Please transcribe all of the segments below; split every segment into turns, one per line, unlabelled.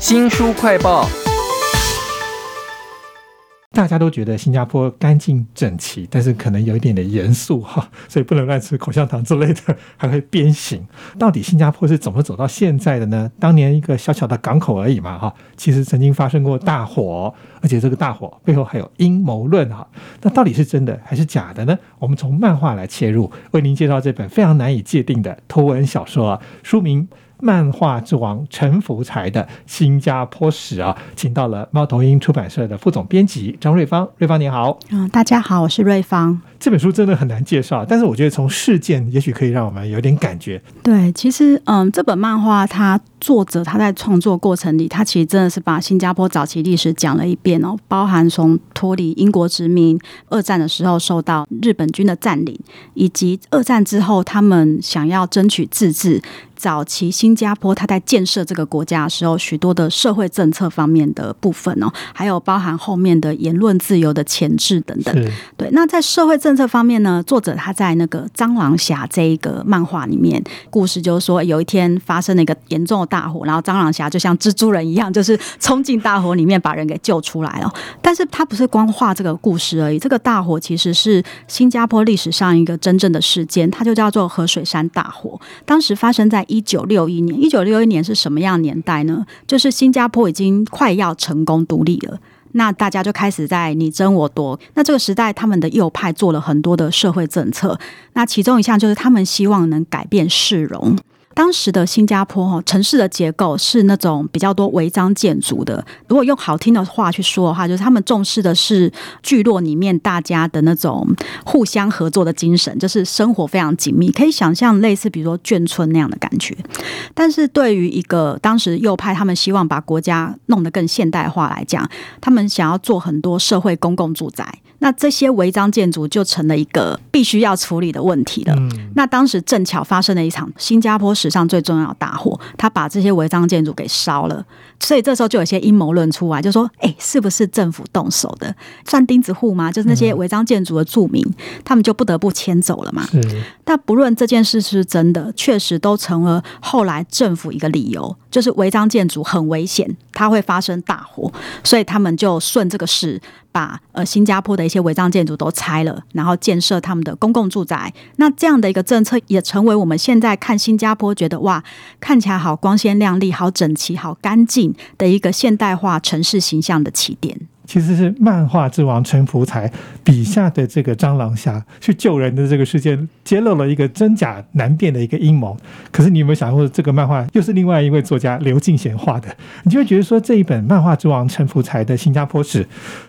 新书快报。
大家都觉得新加坡干净整齐，但是可能有一点点严肃哈，所以不能乱吃口香糖之类的，还会鞭刑。到底新加坡是怎么走到现在的呢？当年一个小小的港口而已嘛哈，其实曾经发生过大火，而且这个大火背后还有阴谋论哈。那到底是真的还是假的呢？我们从漫画来切入，为您介绍这本非常难以界定的图文小说，书名。漫画之王陈福才的新加坡史啊，请到了猫头鹰出版社的副总编辑张瑞芳。瑞芳你好，
嗯，大家好，我是瑞芳。
这本书真的很难介绍，但是我觉得从事件也许可以让我们有点感觉。
对，其实嗯，这本漫画它作者他在创作过程里，他其实真的是把新加坡早期历史讲了一遍哦，包含从脱离英国殖民、二战的时候受到日本军的占领，以及二战之后他们想要争取自治。早期新加坡，他在建设这个国家的时候，许多的社会政策方面的部分哦，还有包含后面的言论自由的前置等等。对，那在社会政策方面呢，作者他在那个蟑螂侠这一个漫画里面，故事就是说，有一天发生了一个严重的大火，然后蟑螂侠就像蜘蛛人一样，就是冲进大火里面把人给救出来了。但是他不是光画这个故事而已，这个大火其实是新加坡历史上一个真正的事件，它就叫做河水山大火，当时发生在。一九六一年，一九六一年是什么样年代呢？就是新加坡已经快要成功独立了，那大家就开始在你争我夺。那这个时代，他们的右派做了很多的社会政策，那其中一项就是他们希望能改变市容。当时的新加坡哈城市的结构是那种比较多违章建筑的。如果用好听的话去说的话，就是他们重视的是聚落里面大家的那种互相合作的精神，就是生活非常紧密，可以想象类似比如说眷村那样的感觉。但是对于一个当时右派，他们希望把国家弄得更现代化来讲，他们想要做很多社会公共住宅。那这些违章建筑就成了一个必须要处理的问题了。那当时正巧发生了一场新加坡史上最重要的大火，他把这些违章建筑给烧了。所以这时候就有些阴谋论出来，就说：哎，是不是政府动手的？算钉子户吗？就是那些违章建筑的住民，他们就不得不迁走了嘛。但不论这件事是真的，确实都成了后来政府一个理由，就是违章建筑很危险，它会发生大火，所以他们就顺这个势。把呃新加坡的一些违章建筑都拆了，然后建设他们的公共住宅。那这样的一个政策也成为我们现在看新加坡觉得哇，看起来好光鲜亮丽、好整齐、好干净的一个现代化城市形象的起点。
其实是漫画之王陈福才笔下的这个蟑螂侠去救人的这个事件，揭露了一个真假难辨的一个阴谋。可是你有没有想过，这个漫画又是另外一位作家刘敬贤画的？你就会觉得说，这一本漫画之王陈福才的新加坡史，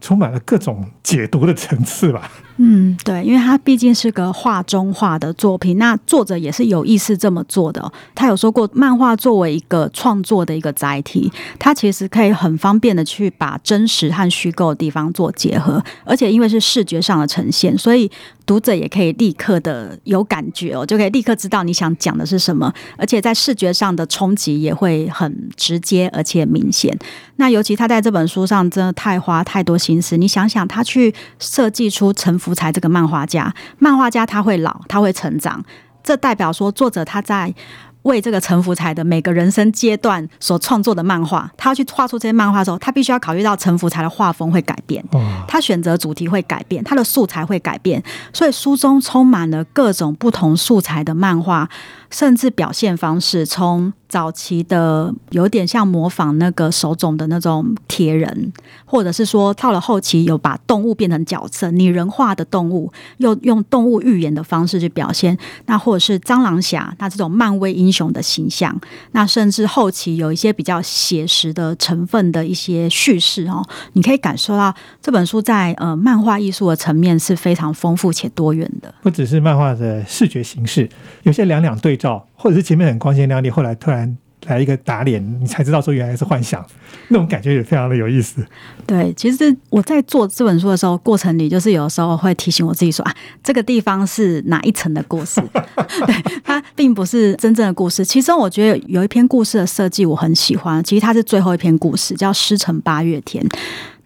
充满了各种解读的层次吧。
嗯，对，因为他毕竟是个画中画的作品，那作者也是有意识这么做的。他有说过，漫画作为一个创作的一个载体，它其实可以很方便的去把真实和虚虚构的地方做结合，而且因为是视觉上的呈现，所以。读者也可以立刻的有感觉哦，就可以立刻知道你想讲的是什么，而且在视觉上的冲击也会很直接而且明显。那尤其他在这本书上真的太花太多心思，你想想，他去设计出陈福才这个漫画家，漫画家他会老，他会成长，这代表说作者他在。为这个陈福才的每个人生阶段所创作的漫画，他要去画出这些漫画的时候，他必须要考虑到陈福才的画风会改变，他选择主题会改变，他的素材会改变，所以书中充满了各种不同素材的漫画。甚至表现方式，从早期的有点像模仿那个手冢的那种铁人，或者是说到了后期有把动物变成角色拟人化的动物，又用动物寓言的方式去表现，那或者是蟑螂侠，那这种漫威英雄的形象，那甚至后期有一些比较写实的成分的一些叙事哦，你可以感受到这本书在呃漫画艺术的层面是非常丰富且多元的，
不只是漫画的视觉形式，有些两两对。照，或者是前面很光鲜亮丽，后来突然来一个打脸，你才知道说原来是幻想，那种感觉也非常的有意思。
对，其实我在做这本书的时候，过程里就是有时候会提醒我自己说啊，这个地方是哪一层的故事，对，它并不是真正的故事。其中我觉得有一篇故事的设计我很喜欢，其实它是最后一篇故事，叫《师承八月天》。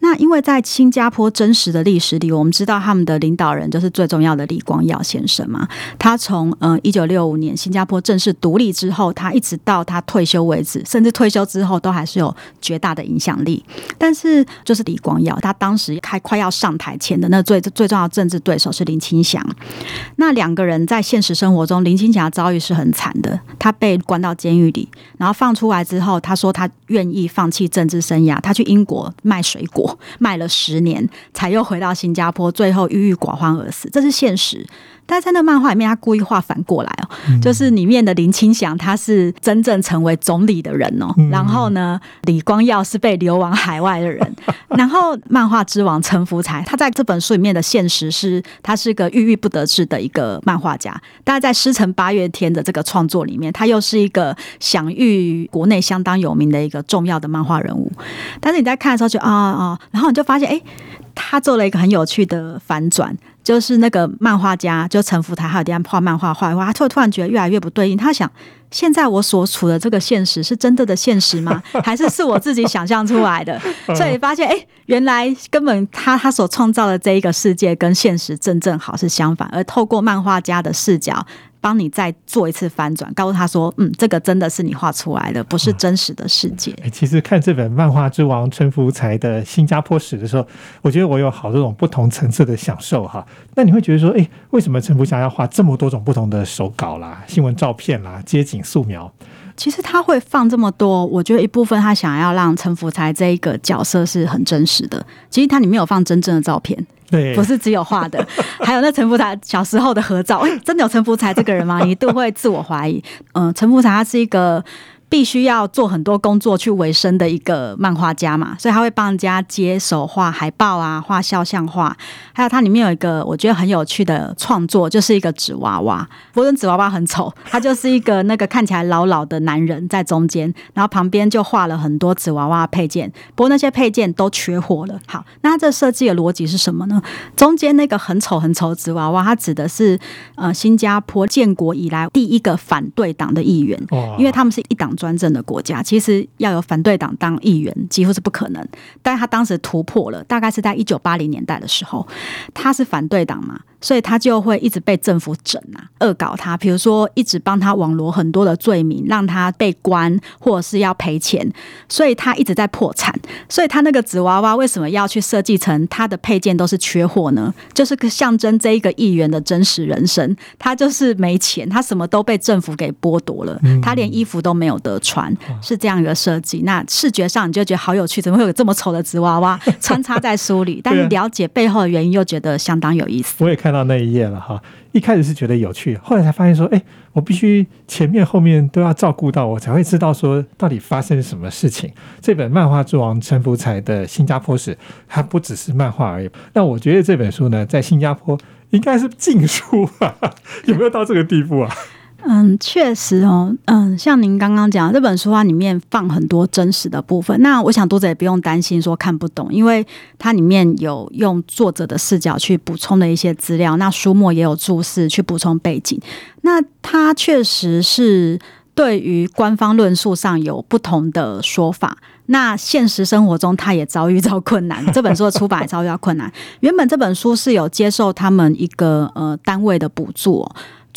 那因为在新加坡真实的历史里，我们知道他们的领导人就是最重要的李光耀先生嘛。他从呃一九六五年新加坡正式独立之后，他一直到他退休为止，甚至退休之后都还是有绝大的影响力。但是就是李光耀，他当时开快要上台前的那最最重要的政治对手是林清祥。那两个人在现实生活中，林青霞遭遇是很惨的。他被关到监狱里，然后放出来之后，他说他愿意放弃政治生涯，他去英国卖水果，卖了十年，才又回到新加坡，最后郁郁寡欢而死。这是现实。但在那漫画里面，他故意画反过来哦，就是里面的林清祥他是真正成为总理的人哦，然后呢，李光耀是被流亡海外的人，然后漫画之王陈福才，他在这本书里面的现实是，他是个郁郁不得志的一个漫画家，但是在《师承八月天》的这个创作里面，他又是一个享誉国内相当有名的一个重要的漫画人物，但是你在看的时候就啊啊，然后你就发现哎。他做了一个很有趣的反转，就是那个漫画家，就陈福台，还有点画漫画画画，他突突然觉得越来越不对应。他想，现在我所处的这个现实是真的的现实吗？还是是我自己想象出来的？所以发现，哎，原来根本他他所创造的这一个世界跟现实正正好是相反，而透过漫画家的视角。帮你再做一次翻转，告诉他说：“嗯，这个真的是你画出来的，不是真实的世界。”
其实看这本漫画之王陈福才的新加坡史的时候，我觉得我有好多种不同层次的享受哈。那你会觉得说，哎，为什么陈福祥要画这么多种不同的手稿啦、新闻照片啦、街景素描？
其实他会放这么多，我觉得一部分他想要让陈福才这一个角色是很真实的。其实他里面有放真正的照片。
对，
不是只有画的，还有那陈福才小时候的合照。哎，真的有陈福才这个人吗？你都会自我怀疑。嗯，陈福才他是一个。必须要做很多工作去维生的一个漫画家嘛，所以他会帮人家接手画海报啊，画肖像画。还有它里面有一个我觉得很有趣的创作，就是一个纸娃娃。不过纸娃娃很丑，它就是一个那个看起来老老的男人在中间，然后旁边就画了很多纸娃娃配件。不过那些配件都缺货了。好，那它这设计的逻辑是什么呢？中间那个很丑很丑纸娃娃，它指的是呃新加坡建国以来第一个反对党的议员，因为他们是一党。专政的国家，其实要有反对党当议员几乎是不可能。但他当时突破了，大概是在一九八零年代的时候，他是反对党嘛。所以他就会一直被政府整啊，恶搞他，比如说一直帮他网罗很多的罪名，让他被关或者是要赔钱，所以他一直在破产。所以他那个纸娃娃为什么要去设计成他的配件都是缺货呢？就是个象征这一个议员的真实人生，他就是没钱，他什么都被政府给剥夺了，他连衣服都没有得穿，是这样一个设计。那视觉上你就觉得好有趣，怎么会有这么丑的纸娃娃穿插在书里？但是了解背后的原因，又觉得相当有意思。
我也看。看到那一页了哈，一开始是觉得有趣，后来才发现说，哎，我必须前面后面都要照顾到，我才会知道说到底发生什么事情。这本漫画之王陈福才的新加坡史，它不只是漫画而已。那我觉得这本书呢，在新加坡应该是禁书吧，有没有到这个地步啊？
嗯，确实哦，嗯，像您刚刚讲这本书，它里面放很多真实的部分。那我想读者也不用担心说看不懂，因为它里面有用作者的视角去补充的一些资料，那书末也有注释去补充背景。那它确实是对于官方论述上有不同的说法。那现实生活中，他也遭遇到困难。这本书的出版也遭遇到困难。原本这本书是有接受他们一个呃单位的补助。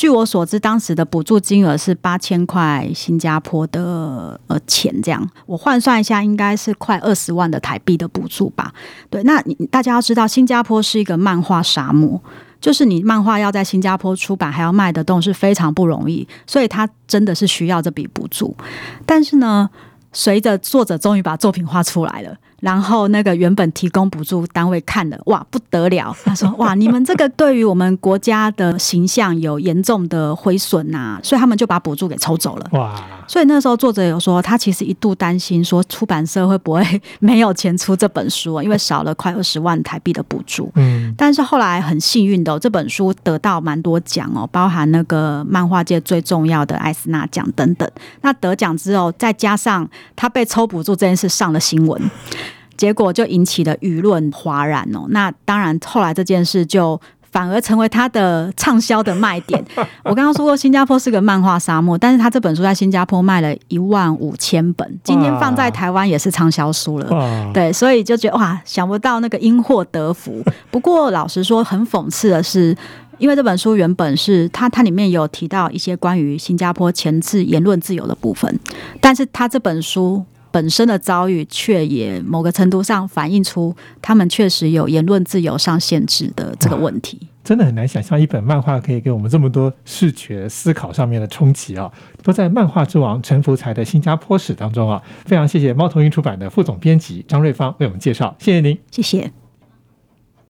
据我所知，当时的补助金额是八千块新加坡的呃钱，这样我换算一下，应该是快二十万的台币的补助吧。对，那你大家要知道，新加坡是一个漫画沙漠，就是你漫画要在新加坡出版还要卖得动是非常不容易，所以他真的是需要这笔补助。但是呢，随着作者终于把作品画出来了。然后那个原本提供补助单位看了，哇，不得了！他说：“哇，你们这个对于我们国家的形象有严重的毁损呐！”所以他们就把补助给抽走了。哇！所以那时候作者有说，他其实一度担心说出版社会不会 没有钱出这本书，因为少了快二十万台币的补助。嗯。但是后来很幸运的，这本书得到蛮多奖哦，包含那个漫画界最重要的艾斯纳奖等等。那得奖之后，再加上他被抽补助这件事上了新闻。结果就引起了舆论哗然哦。那当然，后来这件事就反而成为他的畅销的卖点。我刚刚说过，新加坡是个漫画沙漠，但是他这本书在新加坡卖了一万五千本，今天放在台湾也是畅销书了。对，所以就觉得哇，想不到那个因祸得福。不过老实说，很讽刺的是。因为这本书原本是它，它里面有提到一些关于新加坡前置言论自由的部分，但是它这本书本身的遭遇却也某个程度上反映出他们确实有言论自由上限制的这个问题。
真的很难想象一本漫画可以给我们这么多视觉思考上面的冲击啊！都在漫画之王陈福才的新加坡史当中啊！非常谢谢猫头鹰出版的副总编辑张瑞芳为我们介绍，谢谢您，
谢谢。